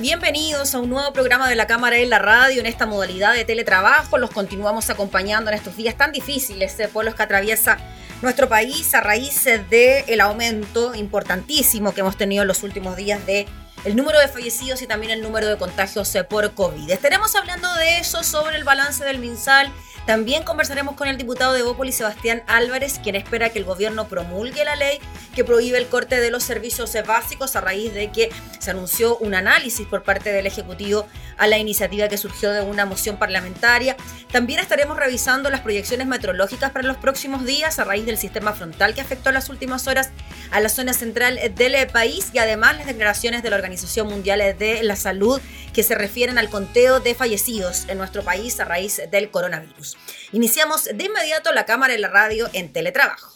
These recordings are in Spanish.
Bienvenidos a un nuevo programa de la Cámara en la Radio en esta modalidad de teletrabajo. Los continuamos acompañando en estos días tan difíciles eh, por los que atraviesa nuestro país a raíz del aumento importantísimo que hemos tenido en los últimos días de el número de fallecidos y también el número de contagios eh, por COVID. Estaremos hablando de eso sobre el balance del MinSal también conversaremos con el diputado de Bópoli, Sebastián Álvarez, quien espera que el gobierno promulgue la ley que prohíbe el corte de los servicios básicos a raíz de que se anunció un análisis por parte del Ejecutivo a la iniciativa que surgió de una moción parlamentaria. También estaremos revisando las proyecciones meteorológicas para los próximos días a raíz del sistema frontal que afectó en las últimas horas a la zona central del país y además las declaraciones de la Organización Mundial de la Salud que se refieren al conteo de fallecidos en nuestro país a raíz del coronavirus. Iniciamos de inmediato la cámara y la radio en teletrabajo.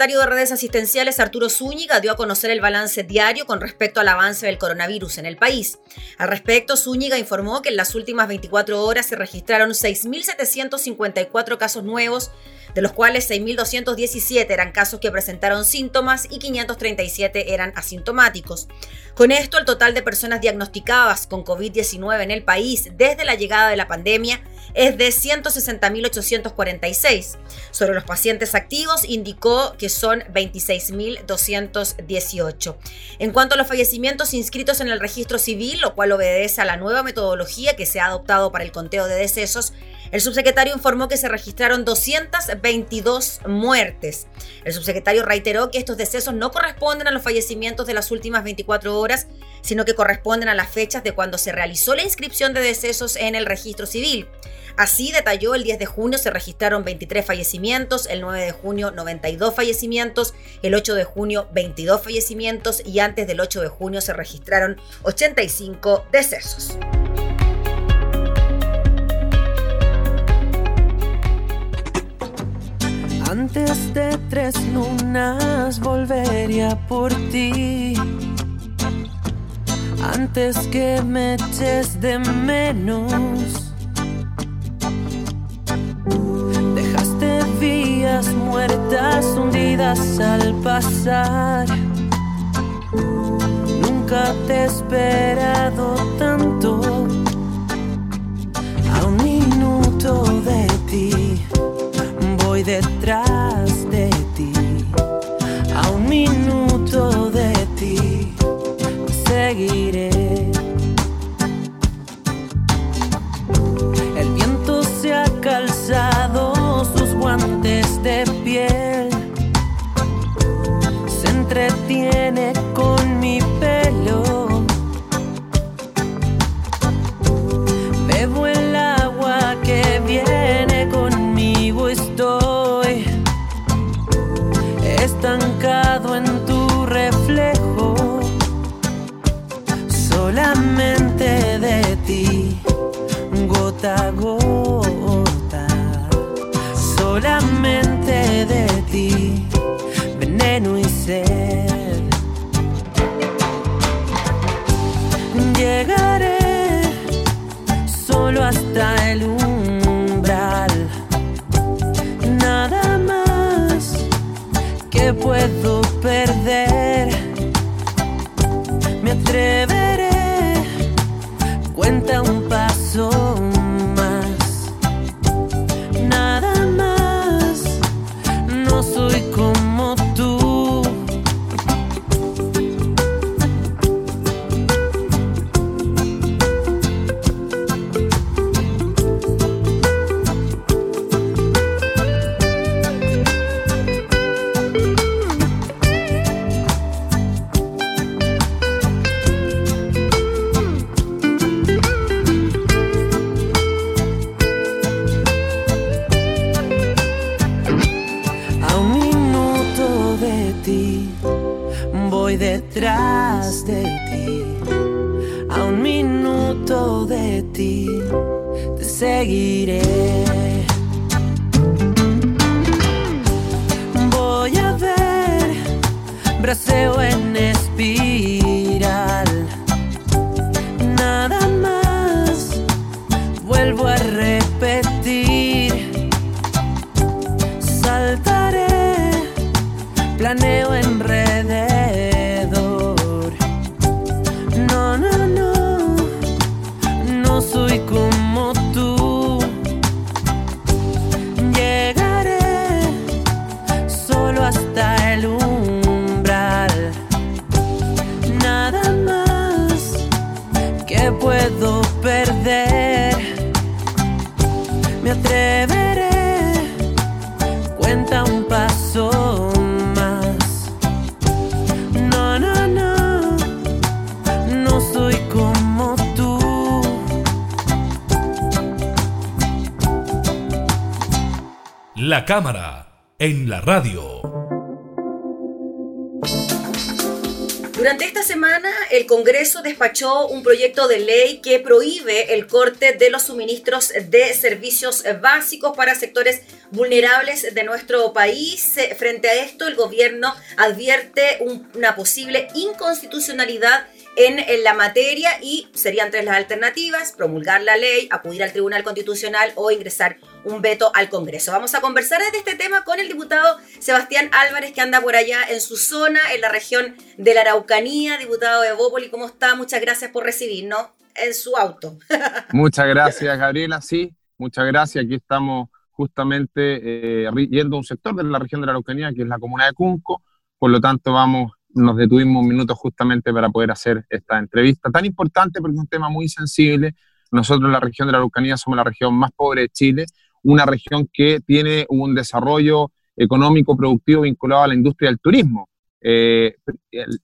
El subsecretario de redes asistenciales Arturo Zúñiga dio a conocer el balance diario con respecto al avance del coronavirus en el país. Al respecto, Zúñiga informó que en las últimas 24 horas se registraron 6.754 casos nuevos, de los cuales 6.217 eran casos que presentaron síntomas y 537 eran asintomáticos. Con esto, el total de personas diagnosticadas con COVID-19 en el país desde la llegada de la pandemia es de 160.846. Sobre los pacientes activos, indicó que son 26.218. En cuanto a los fallecimientos inscritos en el registro civil, lo cual obedece a la nueva metodología que se ha adoptado para el conteo de decesos, el subsecretario informó que se registraron 222 muertes. El subsecretario reiteró que estos decesos no corresponden a los fallecimientos de las últimas 24 horas, sino que corresponden a las fechas de cuando se realizó la inscripción de decesos en el registro civil. Así detalló, el 10 de junio se registraron 23 fallecimientos, el 9 de junio 92 fallecimientos, el 8 de junio 22 fallecimientos y antes del 8 de junio se registraron 85 decesos. Antes de tres lunas volvería por ti. Antes que me eches de menos. Dejaste vías muertas hundidas al pasar. Nunca te he esperado tanto. Cuenta un Cámara en la radio. Durante esta semana, el Congreso despachó un proyecto de ley que prohíbe el corte de los suministros de servicios básicos para sectores vulnerables de nuestro país. Frente a esto, el gobierno advierte una posible inconstitucionalidad en, la materia y serían tres las alternativas, promulgar la ley, acudir al Tribunal Constitucional o ingresar un veto al Congreso. Vamos a conversar de este tema con el diputado Sebastián Álvarez que anda por allá en su zona, en la región de la Araucanía, diputado de Bópoli, ¿cómo está? Muchas gracias por recibirnos en su auto. Muchas gracias, Gabriela. Sí, muchas gracias. Aquí estamos justamente eh, yendo a un sector de la región de la Araucanía, que es la comuna de Cunco. Por lo tanto, vamos nos detuvimos un minuto justamente para poder hacer esta entrevista tan importante porque es un tema muy sensible. Nosotros en la región de la Araucanía somos la región más pobre de Chile, una región que tiene un desarrollo económico productivo vinculado a la industria del turismo, eh,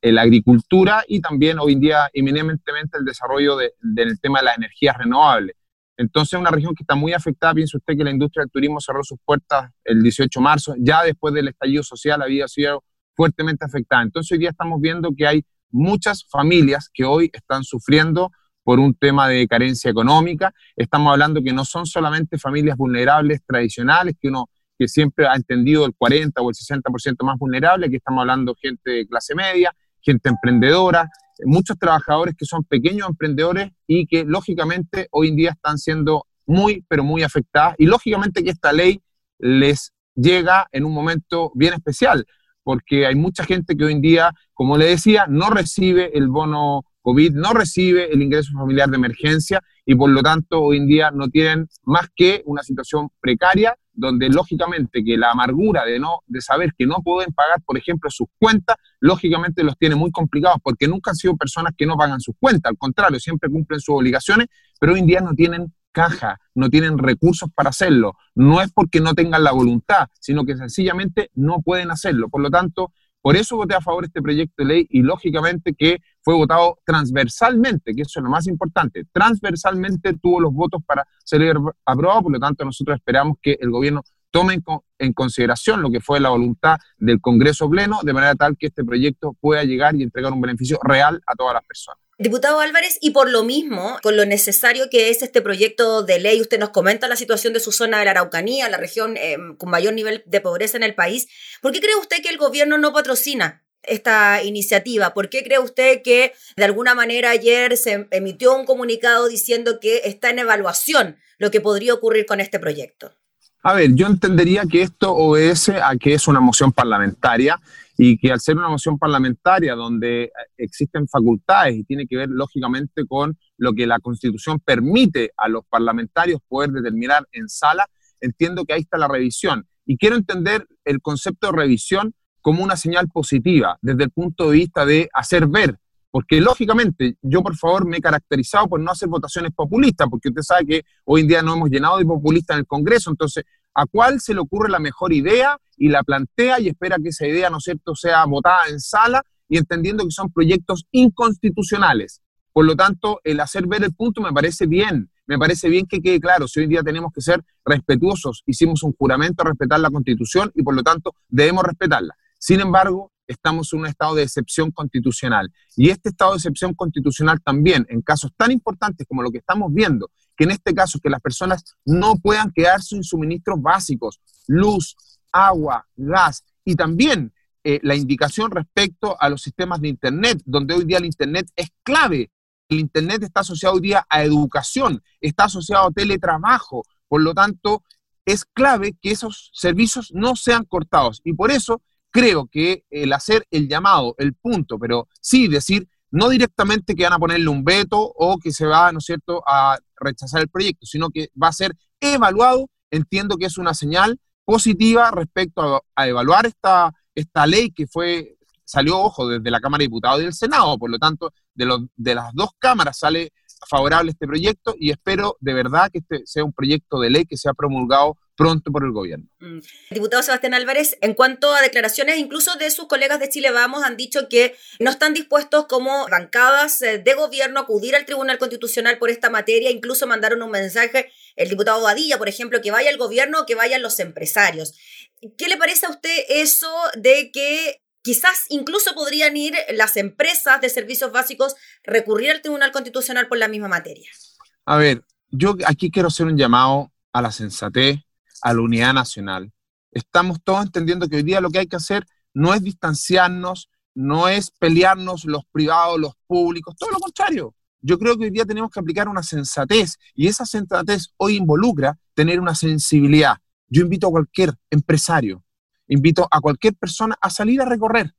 la agricultura y también hoy en día eminentemente el desarrollo del tema de las energías renovables. Entonces, una región que está muy afectada, piensa usted que la industria del turismo cerró sus puertas el 18 de marzo, ya después del estallido social había sido fuertemente afectada. Entonces hoy día estamos viendo que hay muchas familias que hoy están sufriendo por un tema de carencia económica. Estamos hablando que no son solamente familias vulnerables tradicionales, que uno que siempre ha entendido el 40 o el 60% más vulnerable, que estamos hablando gente de clase media, gente emprendedora, muchos trabajadores que son pequeños emprendedores y que lógicamente hoy en día están siendo muy, pero muy afectadas. Y lógicamente que esta ley les llega en un momento bien especial, porque hay mucha gente que hoy en día, como le decía, no recibe el bono COVID, no recibe el ingreso familiar de emergencia y por lo tanto hoy en día no tienen más que una situación precaria donde lógicamente que la amargura de no de saber que no pueden pagar, por ejemplo, sus cuentas, lógicamente los tiene muy complicados porque nunca han sido personas que no pagan sus cuentas, al contrario, siempre cumplen sus obligaciones, pero hoy en día no tienen caja, no tienen recursos para hacerlo. No es porque no tengan la voluntad, sino que sencillamente no pueden hacerlo. Por lo tanto, por eso voté a favor de este proyecto de ley y lógicamente que fue votado transversalmente, que eso es lo más importante. Transversalmente tuvo los votos para ser aprobado, por lo tanto nosotros esperamos que el gobierno tome en consideración lo que fue la voluntad del Congreso Pleno, de manera tal que este proyecto pueda llegar y entregar un beneficio real a todas las personas. Diputado Álvarez, y por lo mismo, con lo necesario que es este proyecto de ley, usted nos comenta la situación de su zona de la Araucanía, la región em, con mayor nivel de pobreza en el país. ¿Por qué cree usted que el gobierno no patrocina esta iniciativa? ¿Por qué cree usted que de alguna manera ayer se emitió un comunicado diciendo que está en evaluación lo que podría ocurrir con este proyecto? A ver, yo entendería que esto obedece a que es una moción parlamentaria y que al ser una moción parlamentaria donde existen facultades y tiene que ver lógicamente con lo que la Constitución permite a los parlamentarios poder determinar en sala, entiendo que ahí está la revisión. Y quiero entender el concepto de revisión como una señal positiva desde el punto de vista de hacer ver, porque lógicamente yo por favor me he caracterizado por no hacer votaciones populistas, porque usted sabe que hoy en día no hemos llenado de populistas en el Congreso, entonces a cuál se le ocurre la mejor idea y la plantea y espera que esa idea, ¿no es cierto?, sea votada en sala y entendiendo que son proyectos inconstitucionales. Por lo tanto, el hacer ver el punto me parece bien, me parece bien que quede claro, si hoy día tenemos que ser respetuosos, hicimos un juramento a respetar la Constitución y por lo tanto debemos respetarla. Sin embargo, estamos en un estado de excepción constitucional. Y este estado de excepción constitucional también, en casos tan importantes como lo que estamos viendo, que en este caso que las personas no puedan quedar sin suministros básicos, luz, agua, gas y también eh, la indicación respecto a los sistemas de Internet, donde hoy día el Internet es clave. El Internet está asociado hoy día a educación, está asociado a teletrabajo, por lo tanto, es clave que esos servicios no sean cortados. Y por eso creo que el hacer el llamado, el punto, pero sí decir no directamente que van a ponerle un veto o que se va, ¿no es cierto?, a rechazar el proyecto, sino que va a ser evaluado. Entiendo que es una señal positiva respecto a, evaluar esta, esta ley que fue, salió, ojo, desde la Cámara de Diputados y del Senado, por lo tanto, de, los, de las dos cámaras sale favorable este proyecto y espero de verdad que este sea un proyecto de ley que sea promulgado pronto por el gobierno. Mm. Diputado Sebastián Álvarez, en cuanto a declaraciones incluso de sus colegas de Chile Vamos, han dicho que no están dispuestos como bancadas eh, de gobierno a acudir al Tribunal Constitucional por esta materia, incluso mandaron un mensaje, el diputado Badilla, por ejemplo, que vaya el gobierno o que vayan los empresarios. ¿Qué le parece a usted eso de que quizás incluso podrían ir las empresas de servicios básicos recurrir al Tribunal Constitucional por la misma materia. A ver, yo aquí quiero hacer un llamado a la sensatez, a la unidad nacional. Estamos todos entendiendo que hoy día lo que hay que hacer no es distanciarnos, no es pelearnos los privados, los públicos, todo lo contrario. Yo creo que hoy día tenemos que aplicar una sensatez y esa sensatez hoy involucra tener una sensibilidad. Yo invito a cualquier empresario, invito a cualquier persona a salir a recorrer,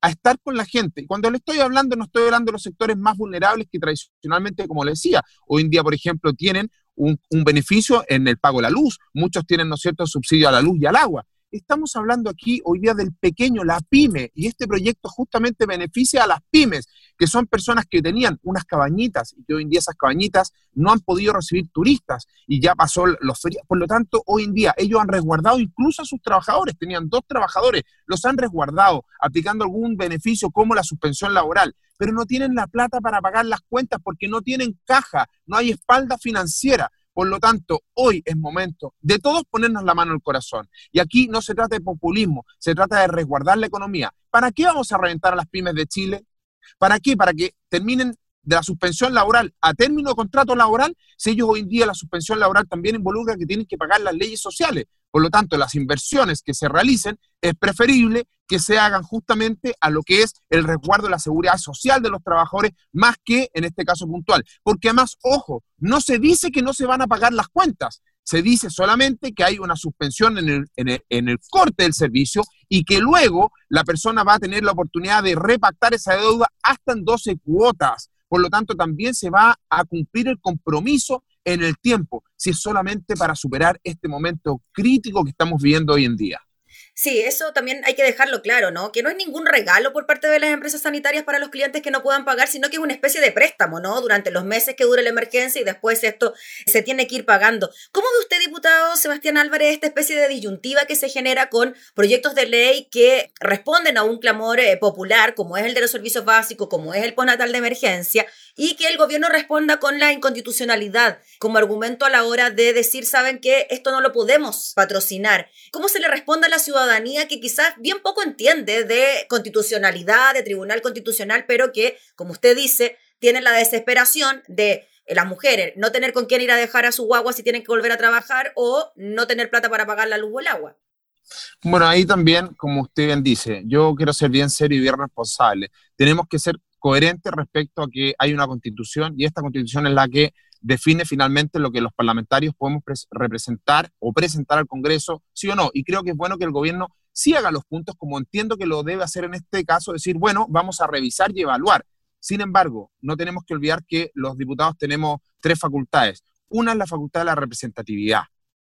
a estar con la gente. Y cuando le estoy hablando, no estoy hablando de los sectores más vulnerables que tradicionalmente, como le decía, hoy en día, por ejemplo, tienen un, un beneficio en el pago de la luz. Muchos tienen, ¿no es cierto?, subsidio a la luz y al agua. Estamos hablando aquí hoy día del pequeño, la pyme, y este proyecto justamente beneficia a las pymes, que son personas que tenían unas cabañitas y hoy en día esas cabañitas no han podido recibir turistas y ya pasó los feriados. Por lo tanto, hoy en día ellos han resguardado incluso a sus trabajadores, tenían dos trabajadores, los han resguardado aplicando algún beneficio como la suspensión laboral pero no tienen la plata para pagar las cuentas porque no tienen caja, no hay espalda financiera. Por lo tanto, hoy es momento de todos ponernos la mano al corazón. Y aquí no se trata de populismo, se trata de resguardar la economía. ¿Para qué vamos a reventar a las pymes de Chile? ¿Para qué? Para que terminen de la suspensión laboral a término de contrato laboral, si ellos hoy en día la suspensión laboral también involucra que tienen que pagar las leyes sociales. Por lo tanto, las inversiones que se realicen es preferible que se hagan justamente a lo que es el resguardo de la seguridad social de los trabajadores, más que en este caso puntual. Porque además, ojo, no se dice que no se van a pagar las cuentas, se dice solamente que hay una suspensión en el, corte del servicio y que luego la persona va a tener la oportunidad de repactar esa deuda hasta en 12 cuotas. Por lo tanto, también se va a cumplir el compromiso en el tiempo, si es solamente para superar este momento crítico que estamos viviendo hoy en día. Sí, eso también hay que dejarlo claro, ¿no? Que no es ningún regalo por parte de las empresas sanitarias para los clientes que no puedan pagar, sino que es una especie de préstamo, ¿no? Durante los meses que dure la emergencia y después esto se tiene que ir pagando. ¿Cómo ve usted, diputado Sebastián Álvarez, esta especie de disyuntiva que se genera con proyectos de ley que responden a un clamor eh, popular, como es el de los servicios básicos, como es el postnatal de emergencia, y que el gobierno responda con la inconstitucionalidad como argumento a la hora de decir, saben que esto no lo podemos patrocinar? ¿Cómo se le responde a la ciudadanía? que quizás bien poco entiende de constitucionalidad, de tribunal constitucional, pero que, como usted dice, tiene la desesperación de eh, las mujeres no tener con quién ir a dejar a su guagua si tienen que volver a trabajar o no tener plata para pagar la luz o el agua. Bueno, ahí también, como usted bien dice, yo quiero ser bien serio y bien responsable. Tenemos que ser coherentes respecto a que hay una constitución y esta constitución es la que define finalmente lo que los parlamentarios podemos representar o presentar al Congreso, sí o no. Y creo que es bueno que el gobierno sí haga los puntos como entiendo que lo debe hacer en este caso, decir, bueno, vamos a revisar y evaluar. Sin embargo, no tenemos que olvidar que los diputados tenemos tres facultades. Una es la facultad de la representatividad,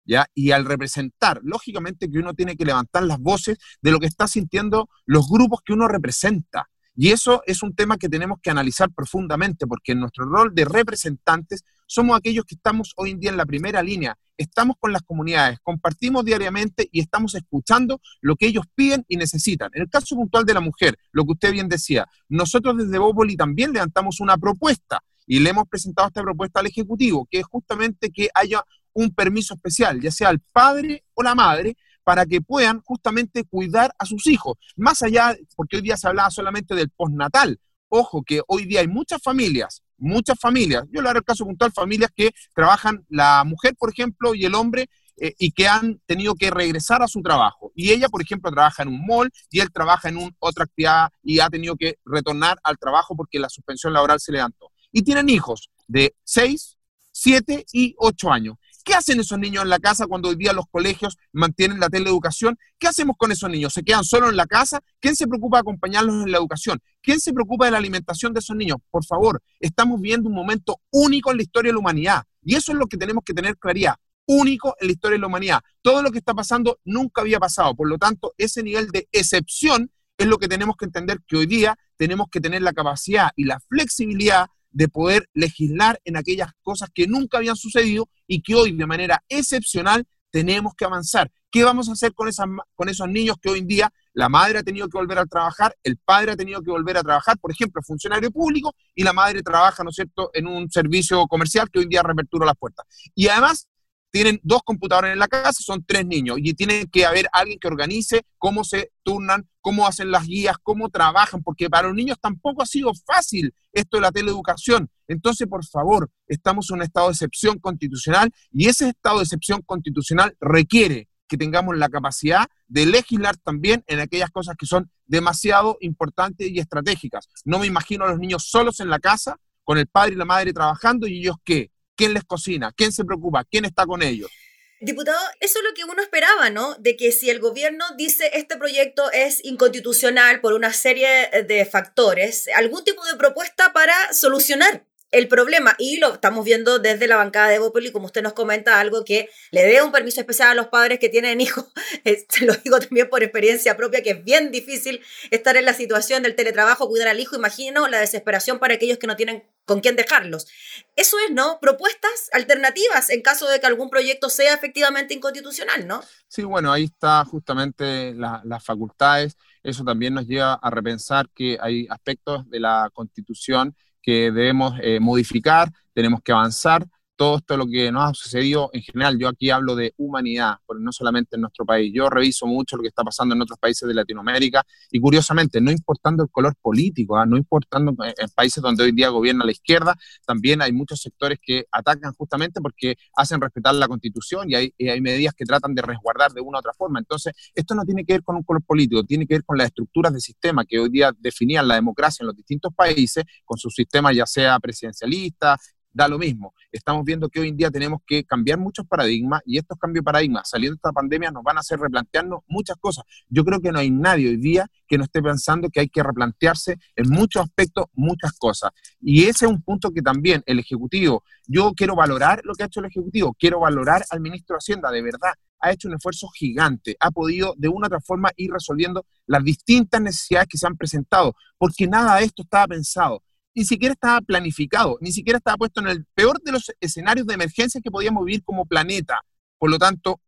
¿ya? Y al representar, lógicamente que uno tiene que levantar las voces de lo que está sintiendo los grupos que uno representa. Y eso es un tema que tenemos que analizar profundamente, porque en nuestro rol de representantes somos aquellos que estamos hoy en día en la primera línea, estamos con las comunidades, compartimos diariamente y estamos escuchando lo que ellos piden y necesitan. En el caso puntual de la mujer, lo que usted bien decía, nosotros desde Bópoli también levantamos una propuesta y le hemos presentado esta propuesta al Ejecutivo, que es justamente que haya un permiso especial, ya sea al padre o la madre, para que puedan justamente cuidar a sus hijos. Más allá, porque hoy día se hablaba solamente del postnatal. Ojo que hoy día hay muchas familias, muchas familias, yo le haré el caso puntual, familias que trabajan, la mujer, por ejemplo, y el hombre, eh, y que han tenido que regresar a su trabajo. Y ella, por ejemplo, trabaja en un mall y él trabaja en un, otra actividad y ha tenido que retornar al trabajo porque la suspensión laboral se levantó. Y tienen hijos de 6, 7 y 8 años. ¿Qué hacen esos niños en la casa cuando hoy día los colegios mantienen la teleeducación? ¿Qué hacemos con esos niños? ¿Se quedan solos en la casa? ¿Quién se preocupa de acompañarlos en la educación? ¿Quién se preocupa de la alimentación de esos niños? Por favor, estamos viendo un momento único en la historia de la humanidad. Y eso es lo que tenemos que tener claridad. Único en la historia de la humanidad. Todo lo que está pasando nunca había pasado. Por lo tanto, ese nivel de excepción es lo que tenemos que entender que hoy día tenemos que tener la capacidad y la flexibilidad de poder legislar en aquellas cosas que nunca habían sucedido y que hoy de manera excepcional tenemos que avanzar. ¿Qué vamos a hacer con, esas, con esos niños que hoy en día la madre ha tenido que volver a trabajar, el padre ha tenido que volver a trabajar, por ejemplo, funcionario público, y la madre trabaja, ¿no es cierto?, en un servicio comercial que hoy en día reapertura las puertas. Y además, tienen dos computadores en la casa, son tres niños y tiene que haber alguien que organice cómo se turnan, cómo hacen las guías, cómo trabajan, porque para los niños tampoco ha sido fácil esto de la teleeducación. Entonces, por favor, estamos en un estado de excepción constitucional y ese estado de excepción constitucional requiere que tengamos la capacidad de legislar también en aquellas cosas que son demasiado importantes y estratégicas. No me imagino a los niños solos en la casa, con el padre y la madre trabajando y ellos qué, quién les cocina, quién se preocupa, quién está con ellos. Diputado, eso es lo que uno esperaba, ¿no? De que si el gobierno dice este proyecto es inconstitucional por una serie de factores, algún tipo de propuesta para solucionar el problema, y lo estamos viendo desde la bancada de Bopoli, como usted nos comenta, algo que le dé un permiso especial a los padres que tienen hijos, se lo digo también por experiencia propia, que es bien difícil estar en la situación del teletrabajo, cuidar al hijo, imagino la desesperación para aquellos que no tienen con quién dejarlos. Eso es, ¿no? Propuestas alternativas en caso de que algún proyecto sea efectivamente inconstitucional, ¿no? Sí, bueno, ahí está justamente las facultades. Eso también nos lleva a repensar que hay aspectos de la constitución que debemos eh, modificar, tenemos que avanzar, todo esto lo que nos ha sucedido en general, yo aquí hablo de humanidad, no solamente en nuestro país, yo reviso mucho lo que está pasando en otros países de Latinoamérica y curiosamente, no importando el color político, ¿ah? no importando en países donde hoy día gobierna la izquierda, también hay muchos sectores que atacan justamente porque hacen respetar la constitución y hay, hay medidas que tratan de resguardar de una u otra forma. Entonces, esto no tiene que ver con un color político, tiene que ver con las estructuras de sistema que hoy día definían la democracia en los distintos países, con su sistema ya sea presidencialista, da lo mismo. Estamos viendo que hoy en día tenemos que cambiar muchos paradigmas y estos cambios de paradigmas saliendo de esta pandemia nos van a hacer replantearnos muchas cosas. Yo creo que no hay nadie hoy día que no esté pensando que hay que replantearse en muchos aspectos muchas cosas. Y ese es un punto que también el Ejecutivo, yo quiero valorar lo que ha hecho el Ejecutivo, quiero valorar al ministro de Hacienda, de verdad, ha hecho un esfuerzo gigante, ha podido de una u otra forma ir resolviendo las distintas necesidades que se han presentado, porque nada de esto estaba pensado ni siquiera estaba planificado, ni siquiera estaba puesto en el peor de los escenarios de emergencia que podíamos vivir como planeta. Por lo tanto,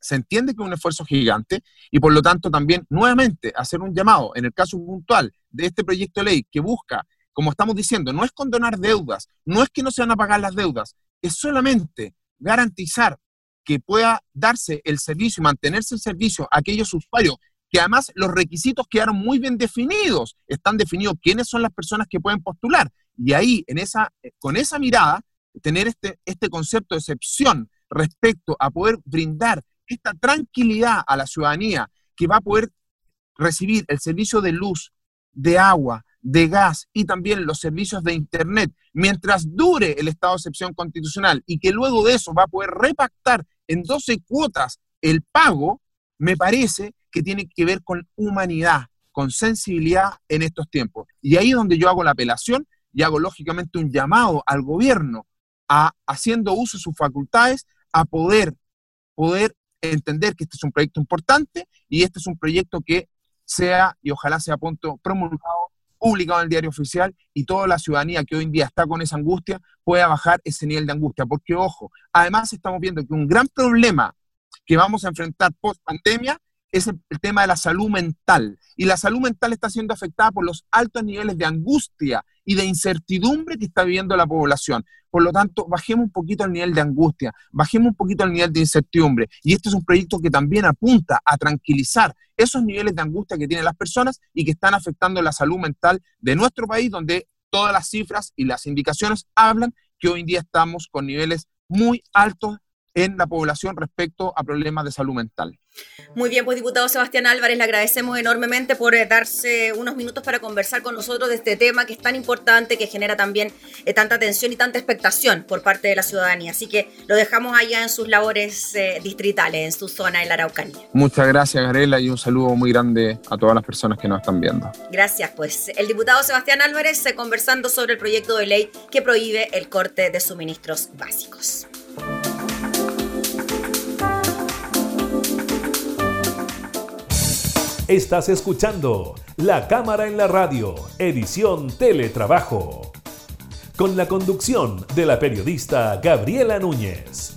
se entiende que es un esfuerzo gigante y por lo tanto también nuevamente hacer un llamado en el caso puntual de este proyecto de ley que busca, como estamos diciendo, no es condonar deudas, no es que no se van a pagar las deudas, es solamente garantizar que pueda darse el servicio y mantenerse el servicio a aquellos usuarios que además los requisitos quedaron muy bien definidos, están definidos quiénes son las personas que pueden postular. Y ahí, en esa, eh, con esa mirada, tener este, este concepto de excepción respecto a poder brindar esta tranquilidad a la ciudadanía que va a poder recibir el servicio de luz, de agua, de gas y también los servicios de Internet, mientras dure el estado de excepción constitucional y que luego de eso va a poder repactar en 12 cuotas el pago, me parece que tiene que ver con humanidad, con sensibilidad en estos tiempos. Y ahí es donde yo hago la apelación y hago lógicamente un llamado al gobierno a, haciendo uso de sus facultades, a poder, poder entender que este es un proyecto importante y este es un proyecto que sea y ojalá sea punto promulgado, publicado en el diario oficial y toda la ciudadanía que hoy en día está con esa angustia pueda bajar ese nivel de angustia. Porque, ojo, además estamos viendo que un gran problema que vamos a enfrentar post pandemia es el, tema de la salud mental. Y la salud mental está siendo afectada por los altos niveles de angustia y de incertidumbre que está viviendo la población. Por lo tanto, bajemos un poquito el nivel de angustia, bajemos un poquito el nivel de incertidumbre. Y este es un proyecto que también apunta a tranquilizar esos niveles de angustia que tienen las personas y que están afectando la salud mental de nuestro país, donde todas las cifras y las indicaciones hablan que hoy en día estamos con niveles muy altos en la población respecto a problemas de salud mental. Muy bien, pues diputado Sebastián Álvarez, le agradecemos enormemente por eh, darse unos minutos para conversar con nosotros de este tema que es tan importante, que genera también eh, tanta atención y tanta expectación por parte de la ciudadanía. Así que lo dejamos allá en sus labores eh, distritales, en su zona de la Araucanía. Muchas gracias, Garela, y un saludo muy grande a todas las personas que nos están viendo. Gracias, pues el diputado Sebastián Álvarez conversando sobre el proyecto de ley que prohíbe el corte de suministros básicos. Estás escuchando La Cámara en la Radio, edición Teletrabajo, con la conducción de la periodista Gabriela Núñez.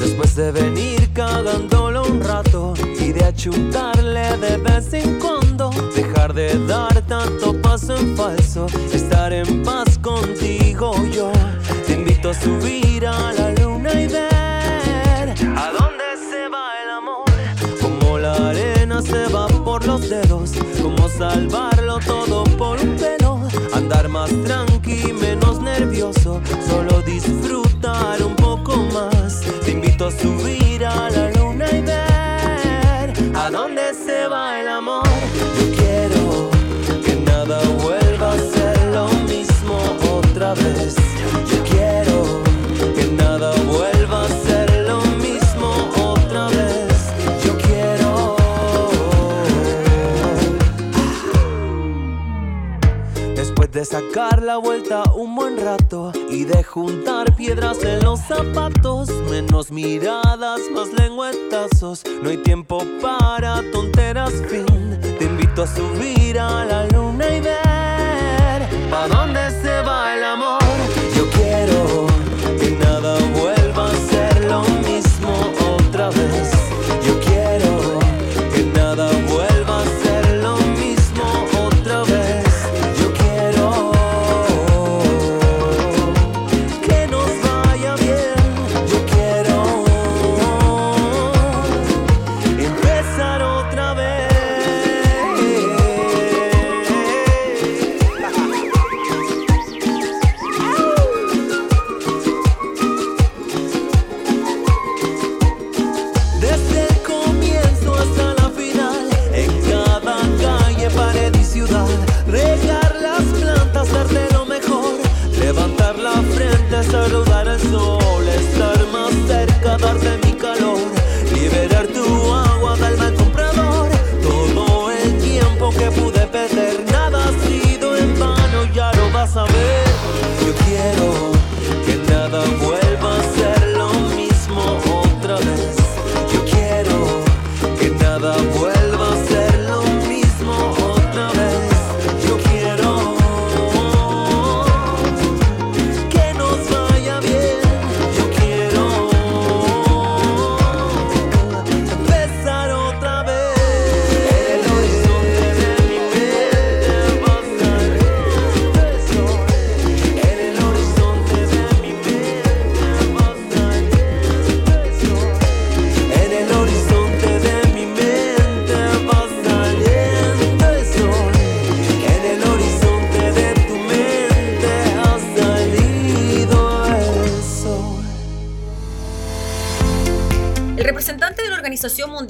Después de venir cagándolo un rato y de achuntarle de vez en cuando, Dejar de dar tanto paso en falso, estar en paz contigo yo. Te invito a subir a la luna y ver a dónde se va el amor. Como la arena se va por los dedos, como salvarlo todo por un pelo. Andar más tranqui, menos nervioso, solo disfrutar un poco más. Te invito a subir a la luna y ver a dónde se va el amor. Nada vuelva a ser lo mismo otra vez. Yo quiero que nada vuelva a ser lo mismo otra vez. Yo quiero. Después de sacar la vuelta un buen rato y de juntar piedras en los zapatos, menos miradas, más lengüetazos. No hay tiempo para tonteras, fin. A subir a la luna y ver a dónde se va el amor. Yo quiero que nada vuelva a ser lo mismo otra vez.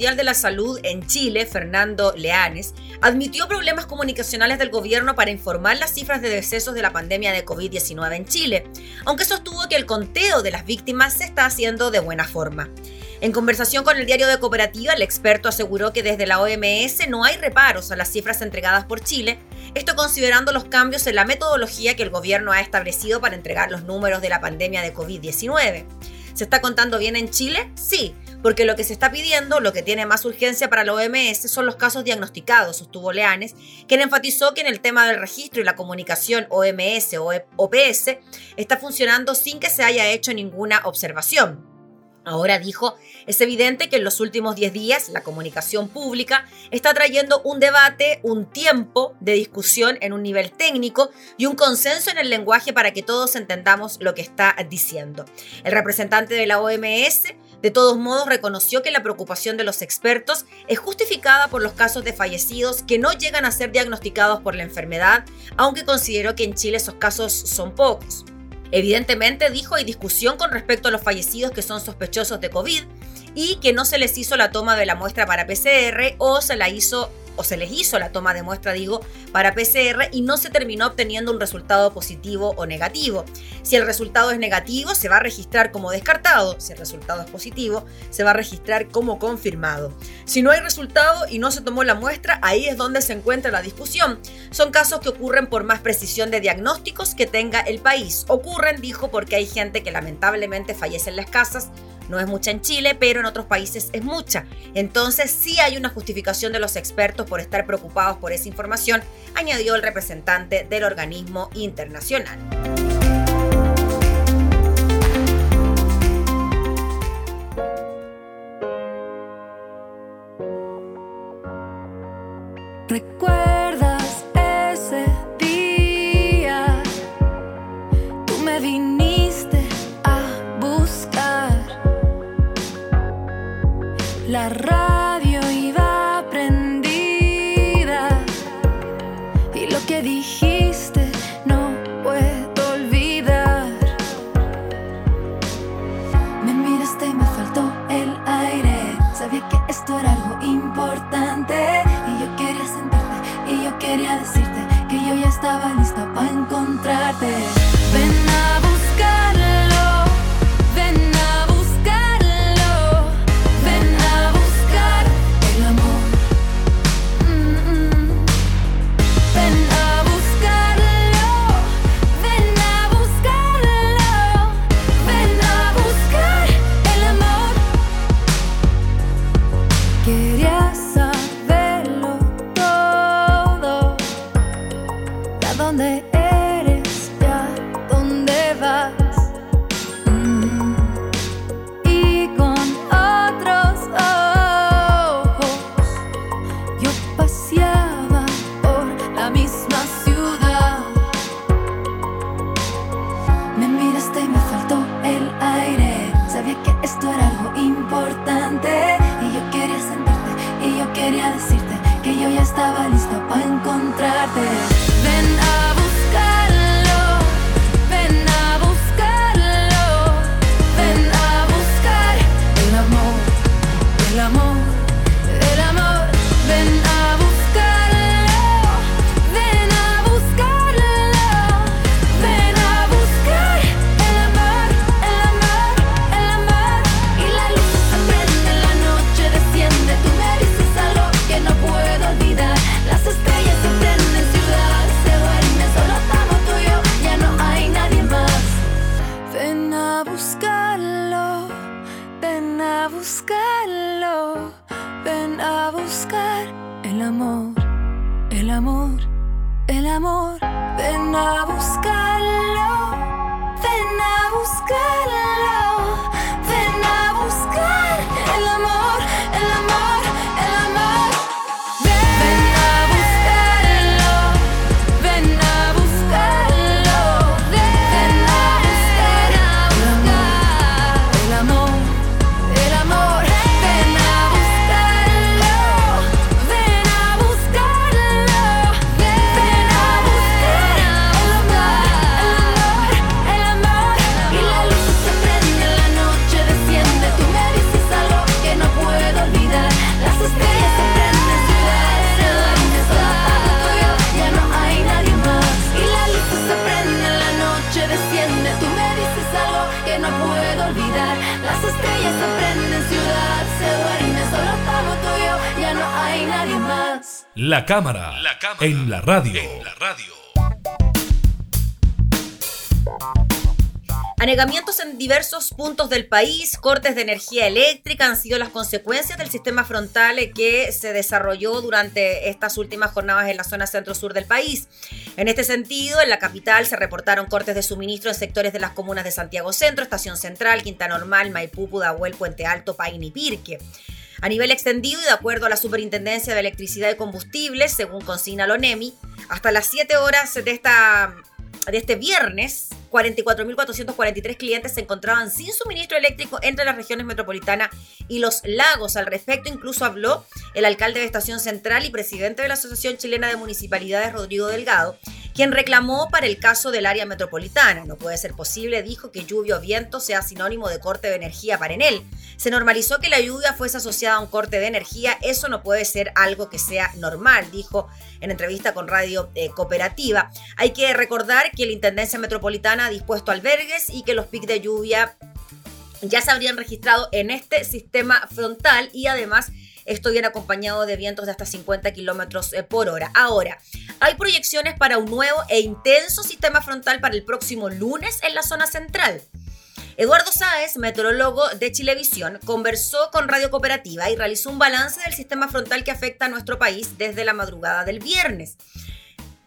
De la Salud en Chile, Fernando Leanes, admitió problemas comunicacionales del gobierno para informar las cifras de decesos de la pandemia de COVID-19 en Chile, aunque sostuvo que el conteo de las víctimas se está haciendo de buena forma. En conversación con el diario de Cooperativa, el experto aseguró que desde la OMS no hay reparos a las cifras entregadas por Chile, esto considerando los cambios en la metodología que el gobierno ha establecido para entregar los números de la pandemia de COVID-19. ¿Se está contando bien en Chile? Sí, porque lo que se está pidiendo, lo que tiene más urgencia para la OMS son los casos diagnosticados, sostuvo Leanes, quien enfatizó que en el tema del registro y la comunicación OMS o OPS está funcionando sin que se haya hecho ninguna observación. Ahora dijo, es evidente que en los últimos 10 días la comunicación pública está trayendo un debate, un tiempo de discusión en un nivel técnico y un consenso en el lenguaje para que todos entendamos lo que está diciendo. El representante de la OMS de todos modos, reconoció que la preocupación de los expertos es justificada por los casos de fallecidos que no llegan a ser diagnosticados por la enfermedad, aunque consideró que en Chile esos casos son pocos. Evidentemente, dijo, hay discusión con respecto a los fallecidos que son sospechosos de COVID y que no se les hizo la toma de la muestra para PCR o se la hizo o se les hizo la toma de muestra, digo, para PCR y no se terminó obteniendo un resultado positivo o negativo. Si el resultado es negativo, se va a registrar como descartado. Si el resultado es positivo, se va a registrar como confirmado. Si no hay resultado y no se tomó la muestra, ahí es donde se encuentra la discusión. Son casos que ocurren por más precisión de diagnósticos que tenga el país. Ocurren, dijo, porque hay gente que lamentablemente fallece en las casas no es mucha en Chile, pero en otros países es mucha. Entonces sí hay una justificación de los expertos por estar preocupados por esa información, añadió el representante del organismo internacional. ¿Recuerdas ese día? Tú me viniste a buscar la radio. Yo ya estaba lista para encontrarte. La cámara, en la radio. Anegamientos en diversos puntos del país, cortes de energía eléctrica han sido las consecuencias del sistema frontal que se desarrolló durante estas últimas jornadas en la zona centro-sur del país. En este sentido, en la capital se reportaron cortes de suministro en sectores de las comunas de Santiago Centro, Estación Central, Quinta Normal, Maipú, Pudahuel, Puente Alto, Paine y Pirque. A nivel extendido y de acuerdo a la Superintendencia de Electricidad y Combustibles, según consigna Lonemi, hasta las 7 horas de, esta, de este viernes, 44.443 clientes se encontraban sin suministro eléctrico entre las regiones metropolitana y los lagos. Al respecto, incluso habló el alcalde de Estación Central y presidente de la Asociación Chilena de Municipalidades, Rodrigo Delgado, quien reclamó para el caso del área metropolitana. No puede ser posible, dijo, que lluvia o viento sea sinónimo de corte de energía para en él. Se normalizó que la lluvia fuese asociada a un corte de energía. Eso no puede ser algo que sea normal, dijo en entrevista con Radio eh, Cooperativa. Hay que recordar que la Intendencia Metropolitana dispuesto albergues y que los picos de lluvia ya se habrían registrado en este sistema frontal y además esto viene acompañado de vientos de hasta 50 kilómetros eh, por hora. Ahora, hay proyecciones para un nuevo e intenso sistema frontal para el próximo lunes en la zona central. Eduardo Sáez, meteorólogo de Chilevisión, conversó con Radio Cooperativa y realizó un balance del sistema frontal que afecta a nuestro país desde la madrugada del viernes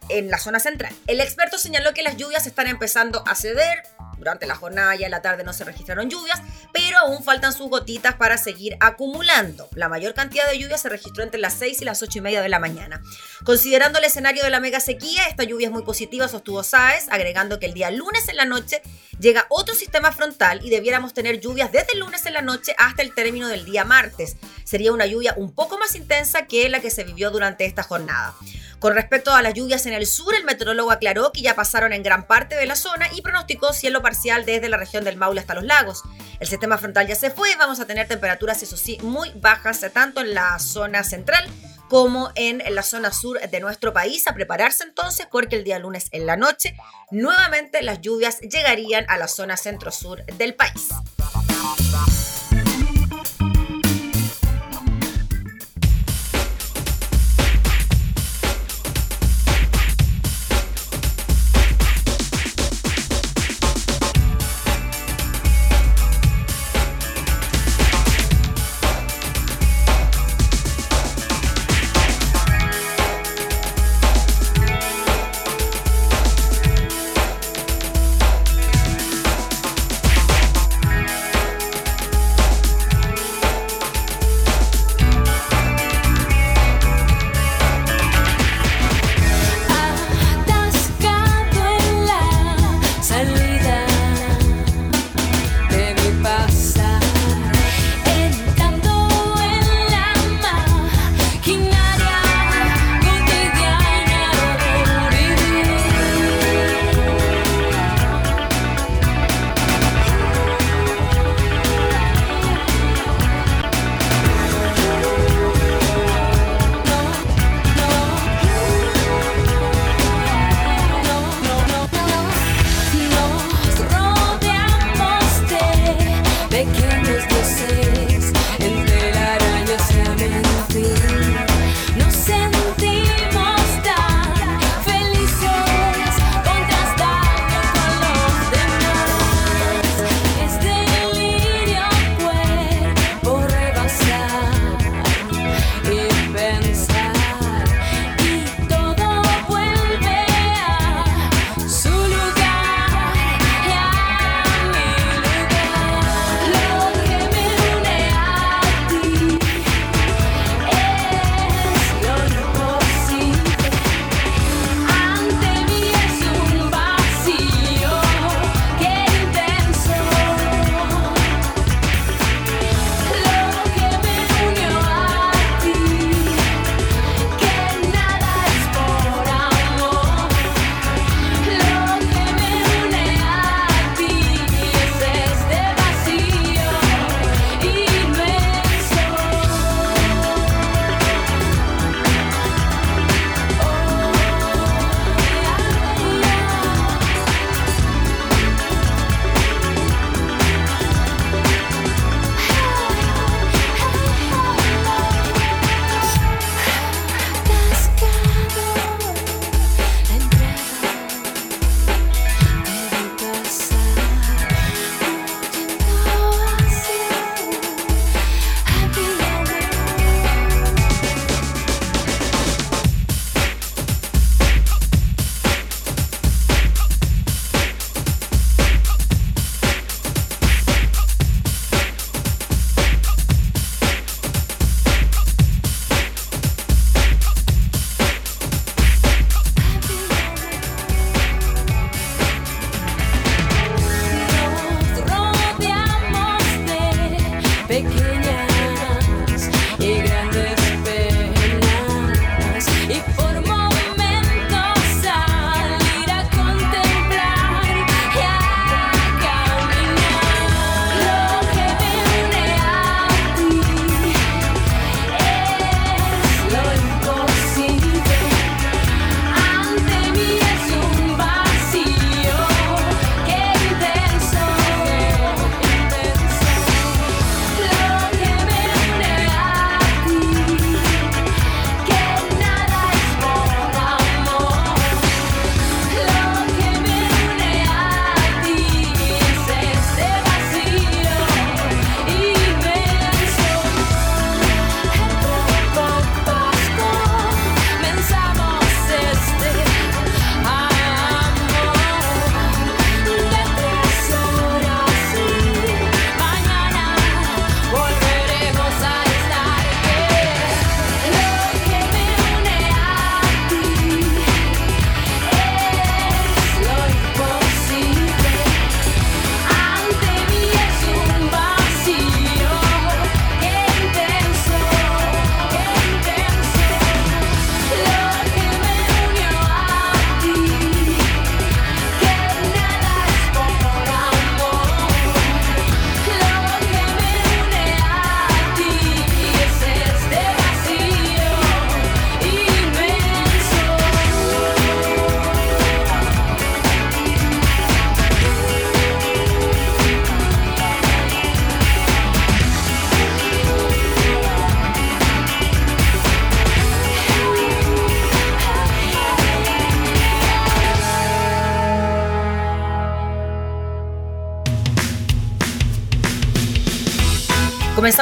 en la zona central. El experto señaló que las lluvias están empezando a ceder. Durante la jornada y en la tarde no se registraron lluvias, pero aún faltan sus gotitas para seguir acumulando. La mayor cantidad de lluvia se registró entre las 6 y las 8 y media de la mañana. Considerando el escenario de la mega sequía, esta lluvia es muy positiva, sostuvo Sáez, agregando que el día lunes en la noche llega otro sistema frontal y debiéramos tener lluvias desde el lunes en la noche hasta el término del día martes. Sería una lluvia un poco más intensa que la que se vivió durante esta jornada. Con respecto a las lluvias en el sur, el meteorólogo aclaró que ya pasaron en gran parte de la zona y pronosticó cielo parcial desde la región del Maule hasta los lagos. El sistema frontal ya se fue, vamos a tener temperaturas, eso sí, muy bajas tanto en la zona central como en la zona sur de nuestro país. A prepararse entonces porque el día lunes en la noche nuevamente las lluvias llegarían a la zona centro-sur del país.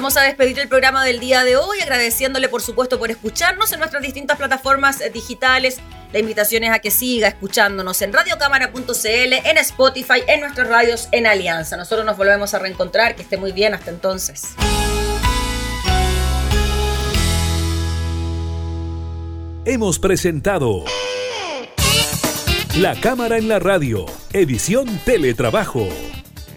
Comenzamos a despedir el programa del día de hoy, agradeciéndole por supuesto por escucharnos en nuestras distintas plataformas eh, digitales. La invitación es a que siga escuchándonos en radiocámara.cl, en Spotify, en nuestras radios en Alianza. Nosotros nos volvemos a reencontrar, que esté muy bien hasta entonces. Hemos presentado La Cámara en la Radio, edición Teletrabajo